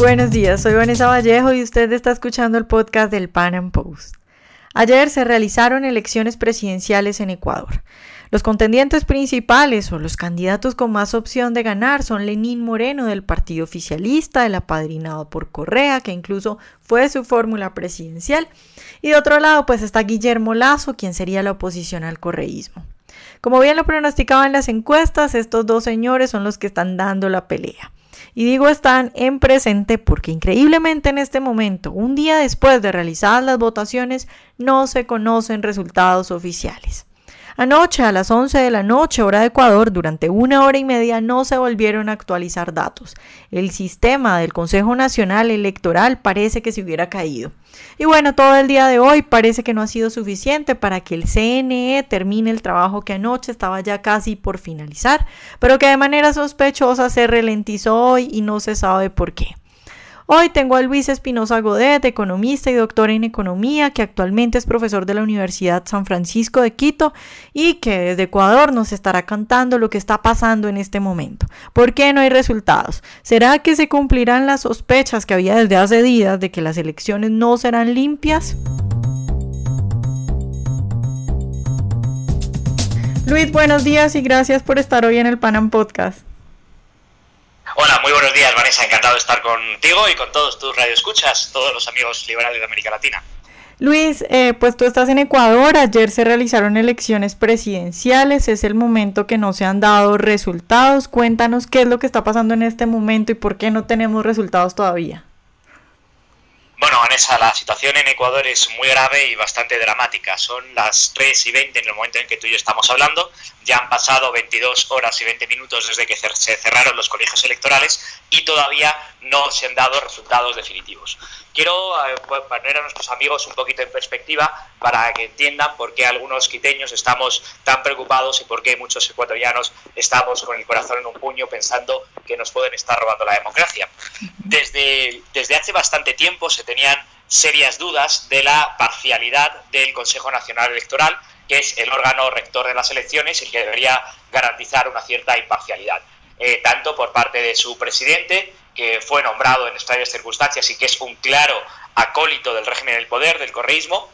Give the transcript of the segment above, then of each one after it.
Buenos días, soy Vanessa Vallejo y usted está escuchando el podcast del Pan Am Post. Ayer se realizaron elecciones presidenciales en Ecuador. Los contendientes principales o los candidatos con más opción de ganar son Lenín Moreno del partido oficialista, el apadrinado por Correa, que incluso fue su fórmula presidencial, y de otro lado pues está Guillermo Lazo, quien sería la oposición al correísmo. Como bien lo pronosticaban las encuestas, estos dos señores son los que están dando la pelea. Y digo están en presente porque increíblemente en este momento, un día después de realizadas las votaciones, no se conocen resultados oficiales. Anoche a las 11 de la noche, hora de Ecuador, durante una hora y media no se volvieron a actualizar datos. El sistema del Consejo Nacional Electoral parece que se hubiera caído. Y bueno, todo el día de hoy parece que no ha sido suficiente para que el CNE termine el trabajo que anoche estaba ya casi por finalizar, pero que de manera sospechosa se ralentizó hoy y no se sabe por qué. Hoy tengo a Luis Espinosa Godet, economista y doctor en economía, que actualmente es profesor de la Universidad San Francisco de Quito y que desde Ecuador nos estará contando lo que está pasando en este momento. ¿Por qué no hay resultados? ¿Será que se cumplirán las sospechas que había desde hace días de que las elecciones no serán limpias? Luis, buenos días y gracias por estar hoy en el Panam Podcast. Hola, muy buenos días, Vanessa. Encantado de estar contigo y con todos tus radioescuchas, todos los amigos liberales de América Latina. Luis, eh, pues tú estás en Ecuador, ayer se realizaron elecciones presidenciales, es el momento que no se han dado resultados. Cuéntanos qué es lo que está pasando en este momento y por qué no tenemos resultados todavía. Bueno, Vanessa, la situación en Ecuador es muy grave y bastante dramática. Son las 3 y 20 en el momento en que tú y yo estamos hablando. Ya han pasado 22 horas y 20 minutos desde que se cerraron los colegios electorales y todavía no se han dado resultados definitivos. Quiero eh, poner a nuestros amigos un poquito en perspectiva para que entiendan por qué algunos quiteños estamos tan preocupados y por qué muchos ecuatorianos estamos con el corazón en un puño pensando que nos pueden estar robando la democracia. Desde, desde hace bastante tiempo se tenían serias dudas de la parcialidad del Consejo Nacional Electoral, que es el órgano rector de las elecciones y que debería garantizar una cierta imparcialidad. Eh, tanto por parte de su presidente, que fue nombrado en extrañas circunstancias y que es un claro acólito del régimen del poder, del correísmo,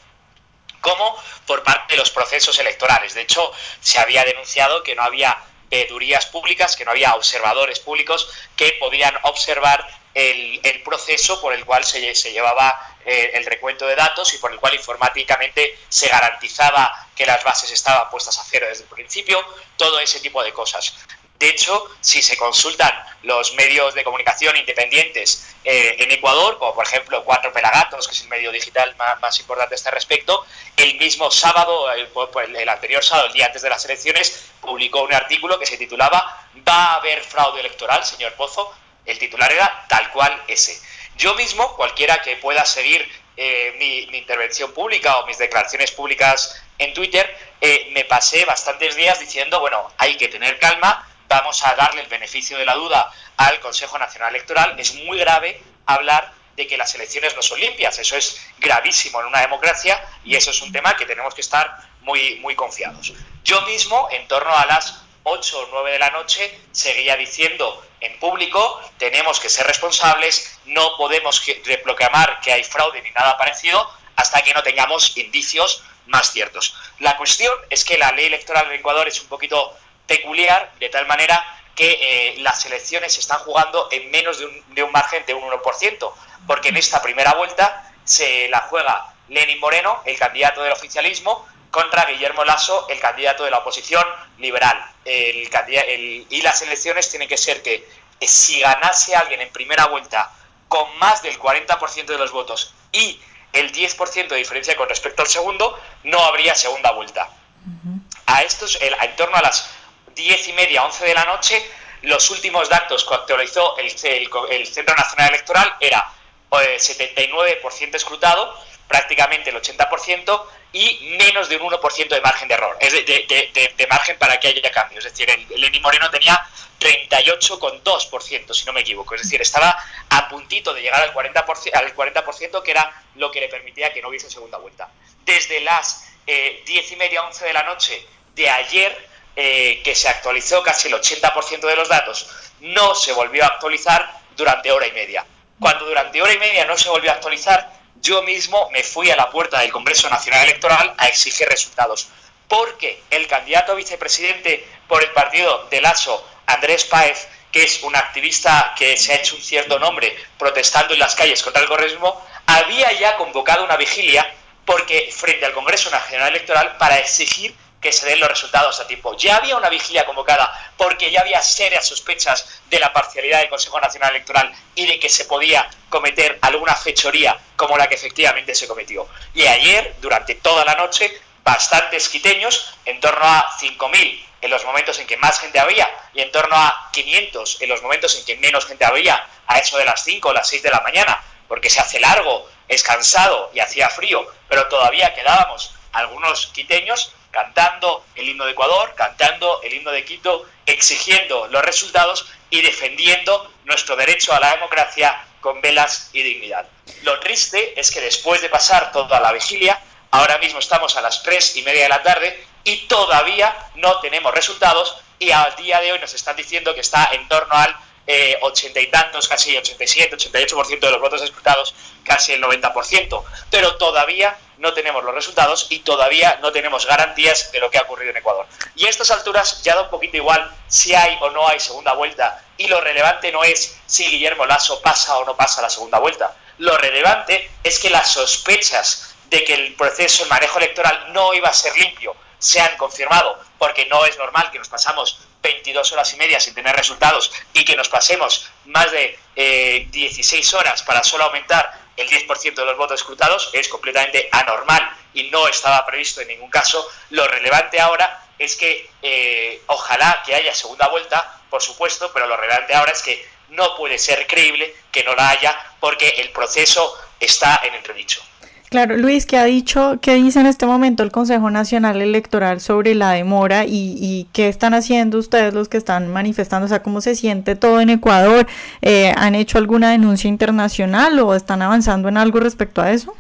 como por parte de los procesos electorales. De hecho, se había denunciado que no había veedurías públicas, que no había observadores públicos que podían observar el, proceso por el cual se, llevaba eh, el recuento de datos y por el cual informáticamente se garantizaba que las bases estaban puestas a cero desde el principio, todo ese tipo de cosas. De hecho, si se consultan los medios de comunicación independientes eh, en Ecuador, como por ejemplo Cuatro Pelagatos, que es el medio digital más, importante a este respecto, el mismo sábado, el, el, anterior sábado, el día antes de las elecciones, publicó un artículo que se titulaba ¿Va a haber fraude electoral, señor Pozo? El titular era tal cual ese. Yo mismo, cualquiera que pueda seguir eh, mi, intervención pública o mis declaraciones públicas en Twitter, eh, me pasé bastantes días diciendo, bueno, hay que tener calma, vamos a darle el beneficio de la duda al Consejo Nacional Electoral. Es muy grave hablar de que las elecciones no son limpias. Eso es gravísimo en una democracia y eso es un tema que tenemos que estar muy, muy confiados. Yo mismo, en torno a las 8 o 9 de la noche, seguía diciendo en público, tenemos que ser responsables, no podemos proclamar que hay fraude ni nada parecido hasta que no tengamos indicios más ciertos. La cuestión es que la ley electoral en Ecuador es un poquito peculiar, de tal manera que eh, las elecciones se están jugando en menos de un, de un margen de un 1%, porque en esta primera vuelta se la juega Lenin Moreno, el candidato del oficialismo, contra Guillermo Lasso, el candidato de la oposición liberal. El, y las elecciones tienen que ser que eh, si ganase alguien en primera vuelta con más del 40% de los votos y el 10% de diferencia con respecto al segundo, no habría segunda vuelta. A estos, en torno a las 10 y media, 11 de la noche, los últimos datos que actualizó el, el, Centro Nacional Electoral era 79% eh, escrutado, prácticamente el 80%, y menos de un 1% de margen de error, es de, margen para que haya cambio. Es decir, el, Moreno tenía 38,2%, si no me equivoco. Es decir, estaba a puntito de llegar al 40%, al 40% que era lo que le permitía que no hubiese segunda vuelta. Desde las eh, 10 y media, 11 de la noche de ayer, eh, que se actualizó casi el 80% de los datos, no se volvió a actualizar durante hora y media. Cuando durante hora y media no se volvió a actualizar, yo mismo me fui a la puerta del Congreso Nacional Electoral a exigir resultados. Porque el candidato a vicepresidente por el partido de Lasso, Andrés Páez, que es un activista que se ha hecho un cierto nombre protestando en las calles contra el correísmo, había ya convocado una vigilia porque frente al Congreso Nacional Electoral para exigir que se den los resultados a tiempo. Ya había una vigilia convocada porque ya había serias sospechas de la parcialidad del Consejo Nacional Electoral y de que se podía cometer alguna fechoría como la que efectivamente se cometió. Y ayer, durante toda la noche, bastantes quiteños, en torno a 5.000 en los momentos en que más gente había y en torno a 500 en los momentos en que menos gente había, a eso de las 5 o las 6 de la mañana, porque se hace largo, es cansado y hacía frío, pero todavía quedábamos algunos quiteños cantando el himno de Ecuador, cantando el himno de Quito, exigiendo los resultados y defendiendo nuestro derecho a la democracia con velas y dignidad. Lo triste es que después de pasar toda la vigilia, ahora mismo estamos a las tres y media de la tarde y todavía no tenemos resultados y al día de hoy nos están diciendo que está en torno al eh, ochenta y tantos, casi 87, 88% de los votos escrutados, casi el 90%, pero todavía no tenemos los resultados y todavía no tenemos garantías de lo que ha ocurrido en Ecuador. Y a estas alturas ya da un poquito igual si hay o no hay segunda vuelta y lo relevante no es si Guillermo Lasso pasa o no pasa la segunda vuelta. Lo relevante es que las sospechas de que el proceso, el manejo electoral no iba a ser limpio, se han confirmado, porque no es normal que nos pasamos 22 horas y media sin tener resultados y que nos pasemos más de 16 eh, horas para solo aumentar el 10% de los votos escrutados, es completamente anormal y no estaba previsto en ningún caso. Lo relevante ahora es que eh, ojalá que haya segunda vuelta, por supuesto, pero lo relevante ahora es que no puede ser creíble que no la haya porque el proceso está en entredicho. Claro, Luis, ¿qué ha dicho, qué dice en este momento el Consejo Nacional Electoral sobre la demora y, qué están haciendo ustedes los que están manifestando? O sea, ¿cómo se siente todo en Ecuador? Eh, ¿Han hecho alguna denuncia internacional o están avanzando en algo respecto a eso?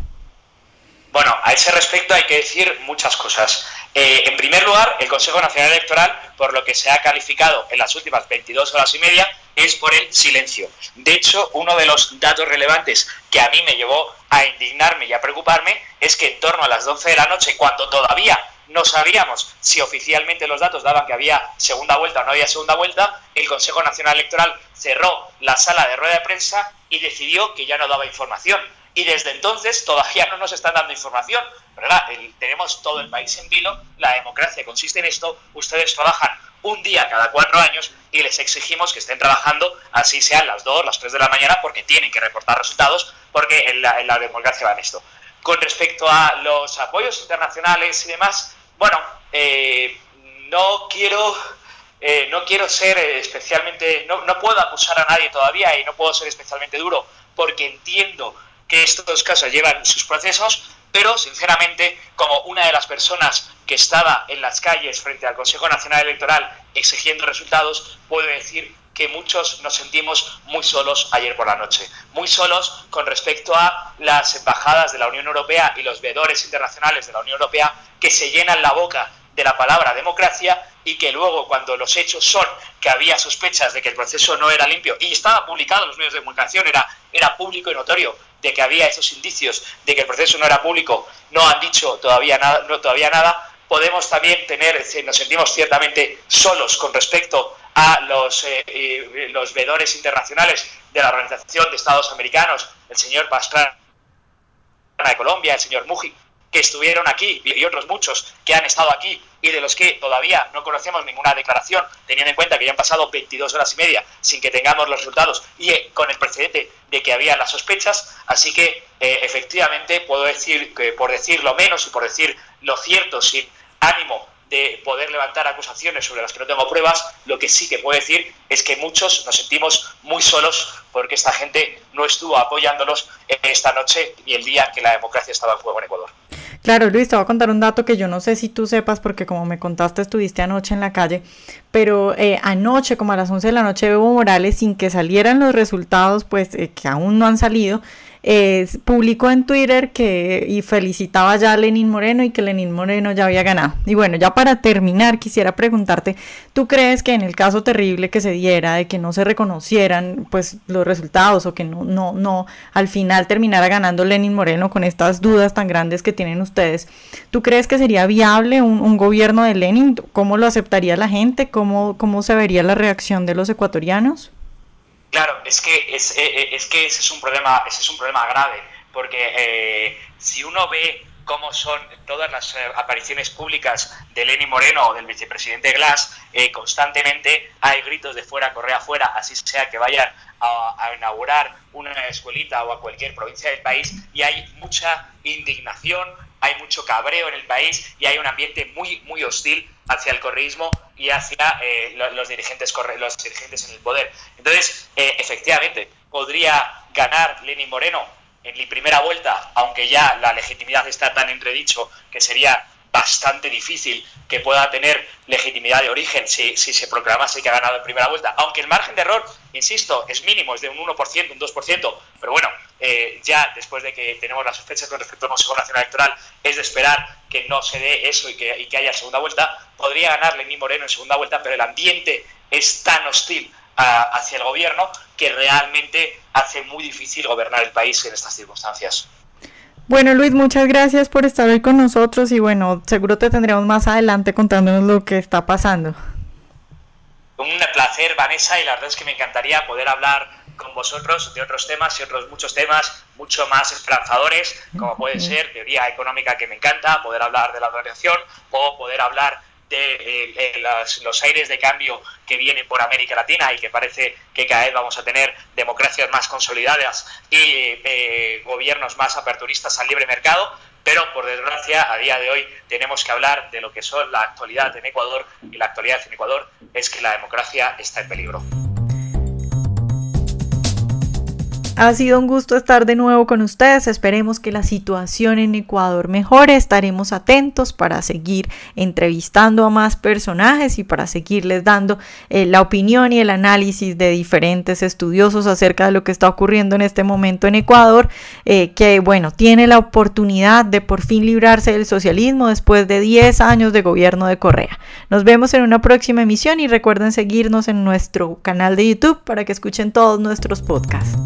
Bueno, a ese respecto hay que decir muchas cosas. Eh, en primer lugar, el Consejo Nacional Electoral, por lo que se ha calificado en las últimas 22 horas y media, es por el silencio. De hecho, uno de los datos relevantes que a mí me llevó a indignarme y a preocuparme es que en torno a las 12 de la noche, cuando todavía no sabíamos si oficialmente los datos daban que había segunda vuelta o no había segunda vuelta, el Consejo Nacional Electoral cerró la sala de rueda de prensa y decidió que ya no daba información. Y desde entonces todavía no nos están dando información. ¿verdad? tenemos todo el país en vilo, la democracia consiste en esto, ustedes trabajan un día cada cuatro años y les exigimos que estén trabajando, así sean las dos, las tres de la mañana, porque tienen que reportar resultados, porque en la, en la democracia va en esto. Con respecto a los apoyos internacionales y demás, bueno, eh, no quiero eh, no quiero ser especialmente, no, no, puedo acusar a nadie todavía y no puedo ser especialmente duro porque entiendo que estos casos llevan sus procesos, pero sinceramente, como una de las personas que estaba en las calles frente al Consejo Nacional Electoral exigiendo resultados, puedo decir que muchos nos sentimos muy solos ayer por la noche. Muy solos con respecto a las embajadas de la Unión Europea y los veedores internacionales de la Unión Europea que se llenan la boca de la palabra democracia y que luego cuando los hechos son que había sospechas de que el proceso no era limpio y estaba publicado en los medios de comunicación, era, era público y notorio de que había esos indicios de que el proceso no era público, no han dicho todavía nada, no, todavía nada podemos también tener, nos sentimos ciertamente solos con respecto a los, eh, los veedores internacionales de la Organización de Estados Americanos, el señor Pastrana de Colombia, el señor Mujic, que estuvieron aquí y otros muchos que han estado aquí y de los que todavía no conocemos ninguna declaración, teniendo en cuenta que ya han pasado 22 horas y media sin que tengamos los resultados y eh, con el precedente de que había las sospechas. Así que eh, efectivamente puedo decir que por decir lo menos y por decir lo cierto sin ánimo de poder levantar acusaciones sobre las que no tengo pruebas, lo que sí que puedo decir es que muchos nos sentimos muy solos porque esta gente no estuvo apoyándonos esta noche y el día que la democracia estaba en juego en Ecuador. Claro, Luis, te voy a contar un dato que yo no sé si tú sepas porque como me contaste estuviste anoche en la calle, pero eh, anoche como a las 11 de la noche Evo Morales, sin que salieran los resultados, pues eh, que aún no han salido, eh, publicó en Twitter que y felicitaba ya a Lenín Moreno y que Lenín Moreno ya había ganado. Y bueno, ya para terminar, quisiera preguntarte, ¿tú crees que en el caso terrible que se diera de que no se reconocieran pues los resultados o que no, no, no al final terminara ganando Lenín Moreno con estas dudas tan grandes que tienen ustedes, ¿tú crees que sería viable un, gobierno de Lenin? ¿Cómo lo aceptaría la gente? ¿Cómo, ¿Cómo se vería la reacción de los ecuatorianos? Claro, es que, es, eh, eh, es que ese, es un problema, ese es un problema grave, porque eh, si uno ve cómo son todas las apariciones públicas de Lenny Moreno o del vicepresidente Glass, constantemente hay gritos de fuera, correa afuera, así sea que vayan a, a, inaugurar una escuelita o a cualquier provincia del país, y hay mucha indignación, hay mucho cabreo en el país y hay un ambiente muy, muy hostil hacia el correísmo y hacia eh, los, dirigentes los dirigentes en el poder. Entonces, eh, efectivamente, podría ganar Lenin Moreno en la primera vuelta, aunque ya la legitimidad está tan entredicho que sería bastante difícil que pueda tener legitimidad de origen si, si, se proclamase que ha ganado en primera vuelta, aunque el margen de error, insisto, es mínimo, es de un 1%, un 2%, pero bueno, después de que tenemos las sospechas con respecto al Consejo Nacional Electoral, es de esperar que no se dé eso y que, haya segunda vuelta, podría ganar Lenín Moreno en segunda vuelta, pero el ambiente es tan hostil hacia el gobierno que realmente hace muy difícil gobernar el país en estas circunstancias. Bueno, Luis, muchas gracias por estar hoy con nosotros y bueno, seguro te tendremos más adelante contándonos lo que está pasando. Un placer, Vanessa, y la verdad es que me encantaría poder hablar con vosotros de otros temas y otros muchos temas mucho más esperanzadores, como puede ser teoría económica que me encanta, poder hablar de la organización o poder hablar de eh, los aires de cambio que vienen por América Latina y que parece que cada vez vamos a tener democracias más consolidadas y eh, gobiernos más aperturistas al libre mercado, pero por desgracia a día de hoy tenemos que hablar de lo que son la actualidad en Ecuador y la actualidad en Ecuador es que la democracia está en peligro. Ha sido un gusto estar de nuevo con ustedes. Esperemos que la situación en Ecuador mejore. Estaremos atentos para seguir entrevistando a más personajes y para seguirles dando eh, la opinión y el análisis de diferentes estudiosos acerca de lo que está ocurriendo en este momento en Ecuador, eh, que bueno, tiene la oportunidad de por fin librarse del socialismo después de 10 años de gobierno de Correa. Nos vemos en una próxima emisión y recuerden seguirnos en nuestro canal de YouTube para que escuchen todos nuestros podcasts.